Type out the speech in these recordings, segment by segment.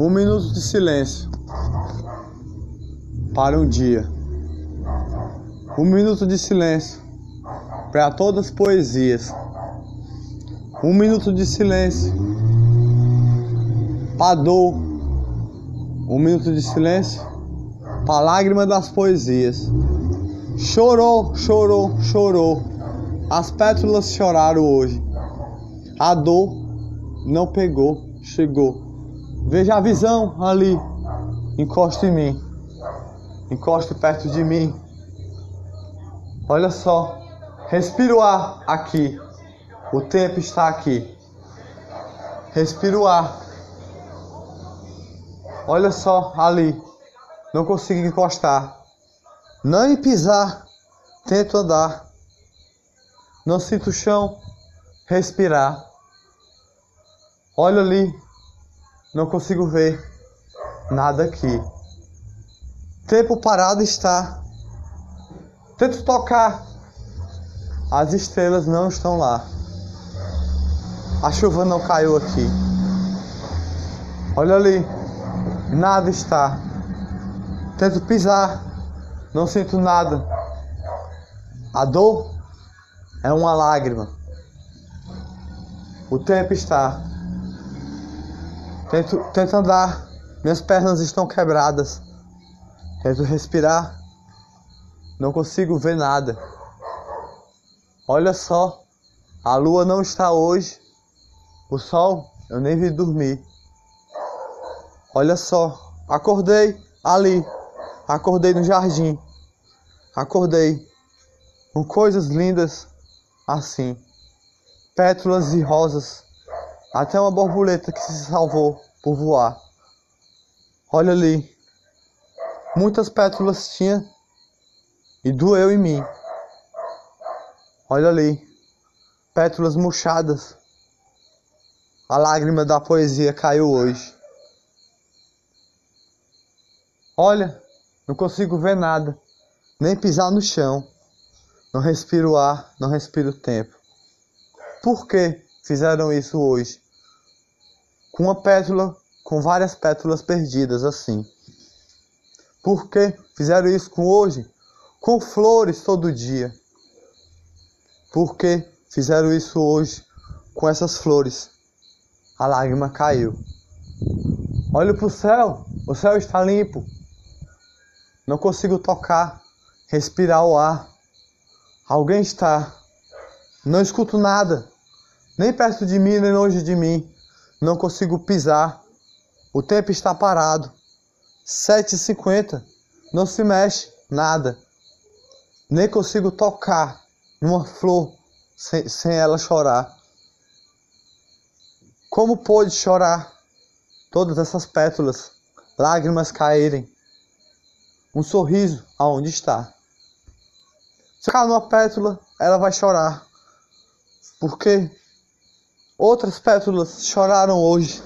Um minuto de silêncio para um dia. Um minuto de silêncio para todas as poesias. Um minuto de silêncio para dor. Um minuto de silêncio para lágrima das poesias. Chorou, chorou, chorou. As pétalas choraram hoje. A dor não pegou, chegou. Veja a visão ali. Encosta em mim. Encosta perto de mim. Olha só. Respira o ar aqui. O tempo está aqui. Respira o ar. Olha só ali. Não consigo encostar. Não pisar. Tento andar. Não sinto o chão. Respirar. Olha ali. Não consigo ver nada aqui. Tempo parado está. Tento tocar. As estrelas não estão lá. A chuva não caiu aqui. Olha ali. Nada está. Tento pisar. Não sinto nada. A dor é uma lágrima. O tempo está. Tento, tento andar, minhas pernas estão quebradas. Tento respirar, não consigo ver nada. Olha só, a lua não está hoje, o sol eu nem vi dormir. Olha só, acordei ali, acordei no jardim, acordei com coisas lindas assim, pétalas e rosas até uma borboleta que se salvou por voar. Olha ali. Muitas pétalas tinha e doeu em mim. Olha ali. Pétalas murchadas. A lágrima da poesia caiu hoje. Olha, não consigo ver nada, nem pisar no chão. Não respiro ar, não respiro tempo. Por que fizeram isso hoje? com uma pétala, com várias pétalas perdidas assim. Por que fizeram isso com hoje? Com flores todo dia. Por que fizeram isso hoje com essas flores? A lágrima caiu. Olho para o céu, o céu está limpo. Não consigo tocar, respirar o ar. Alguém está. Não escuto nada, nem perto de mim, nem longe de mim. Não consigo pisar. O tempo está parado. 7h50. Não se mexe nada. Nem consigo tocar numa flor sem, sem ela chorar. Como pôde chorar? Todas essas pétalas, lágrimas caírem. Um sorriso aonde está. Se cair numa pétala, ela vai chorar. Por quê? Outras pétalas choraram hoje,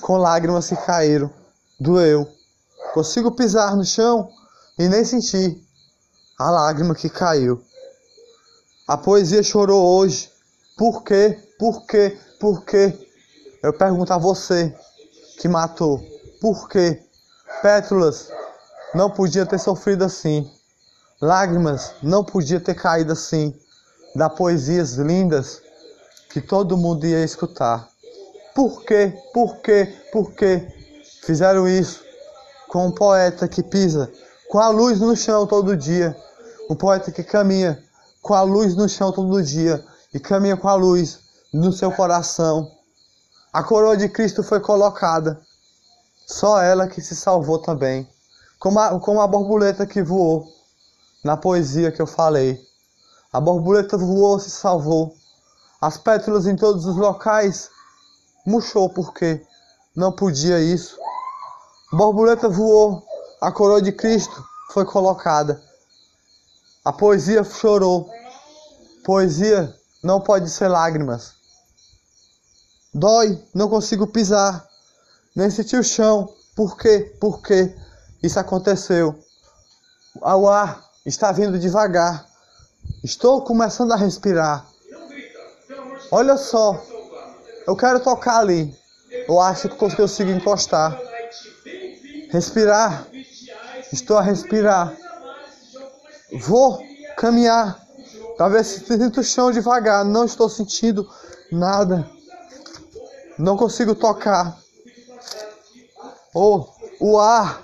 com lágrimas que caíram. Doeu. Consigo pisar no chão e nem sentir a lágrima que caiu. A poesia chorou hoje. Por quê? Por quê? Por quê? Eu pergunto a você que matou. Por quê? Pétalas não podia ter sofrido assim. Lágrimas não podia ter caído assim. Da poesias lindas que todo mundo ia escutar. Por quê? Por quê? Por quê? Fizeram isso com um poeta que pisa com a luz no chão todo dia. Um poeta que caminha com a luz no chão todo dia e caminha com a luz no seu coração. A coroa de Cristo foi colocada. Só ela que se salvou também. Como a, como a borboleta que voou na poesia que eu falei. A borboleta voou, se salvou. As pétalas em todos os locais murchou porque não podia isso. Borboleta voou, a coroa de Cristo foi colocada. A poesia chorou. Poesia não pode ser lágrimas. Dói, não consigo pisar, nem sentir o chão. Por quê? Por quê? Isso aconteceu. O ar está vindo devagar. Estou começando a respirar. Olha só, eu quero tocar ali. Eu acho que eu consigo encostar. Respirar. Estou a respirar. Vou caminhar. Talvez sinta o chão devagar. Não estou sentindo nada. Não consigo tocar. Oh, o ar.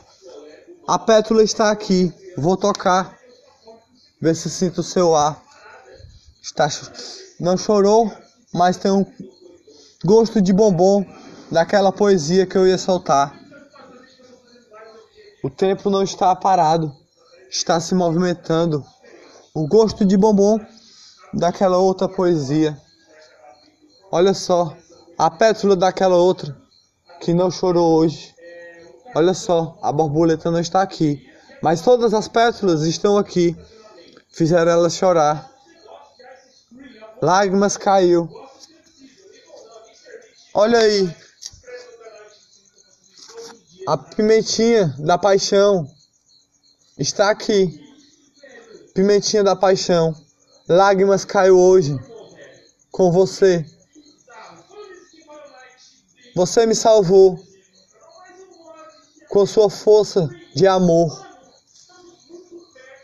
A pétula está aqui. Vou tocar. Ver se sinto o seu ar. Está não chorou, mas tem um gosto de bombom daquela poesia que eu ia soltar. O tempo não está parado, está se movimentando. O gosto de bombom daquela outra poesia. Olha só, a pétula daquela outra que não chorou hoje. Olha só, a borboleta não está aqui, mas todas as pétalas estão aqui. Fizeram ela chorar. Lágrimas caiu. Olha aí. A pimentinha da paixão está aqui. Pimentinha da paixão. Lágrimas caiu hoje com você. Você me salvou com sua força de amor.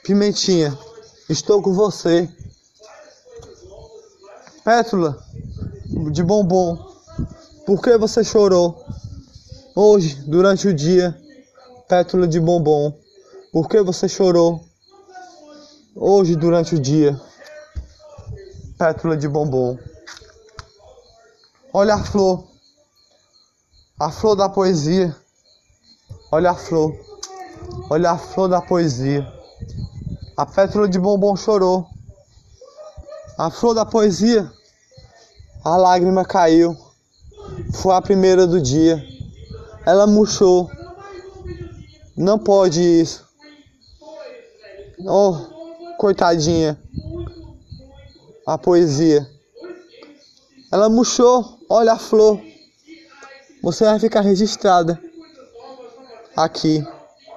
Pimentinha, estou com você. Pétula de bombom, por que você chorou? Hoje, durante o dia, pétula de bombom, por que você chorou? Hoje, durante o dia, pétula de bombom. Olha a flor, a flor da poesia. Olha a flor, olha a flor da poesia. A pétula de bombom chorou. A flor da poesia, a lágrima caiu. Foi a primeira do dia. Ela murchou. Não pode isso. Oh, coitadinha. A poesia. Ela murchou. Olha a flor. Você vai ficar registrada aqui.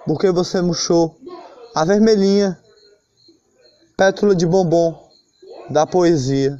Porque você murchou. A vermelhinha. Pétula de bombom da poesia.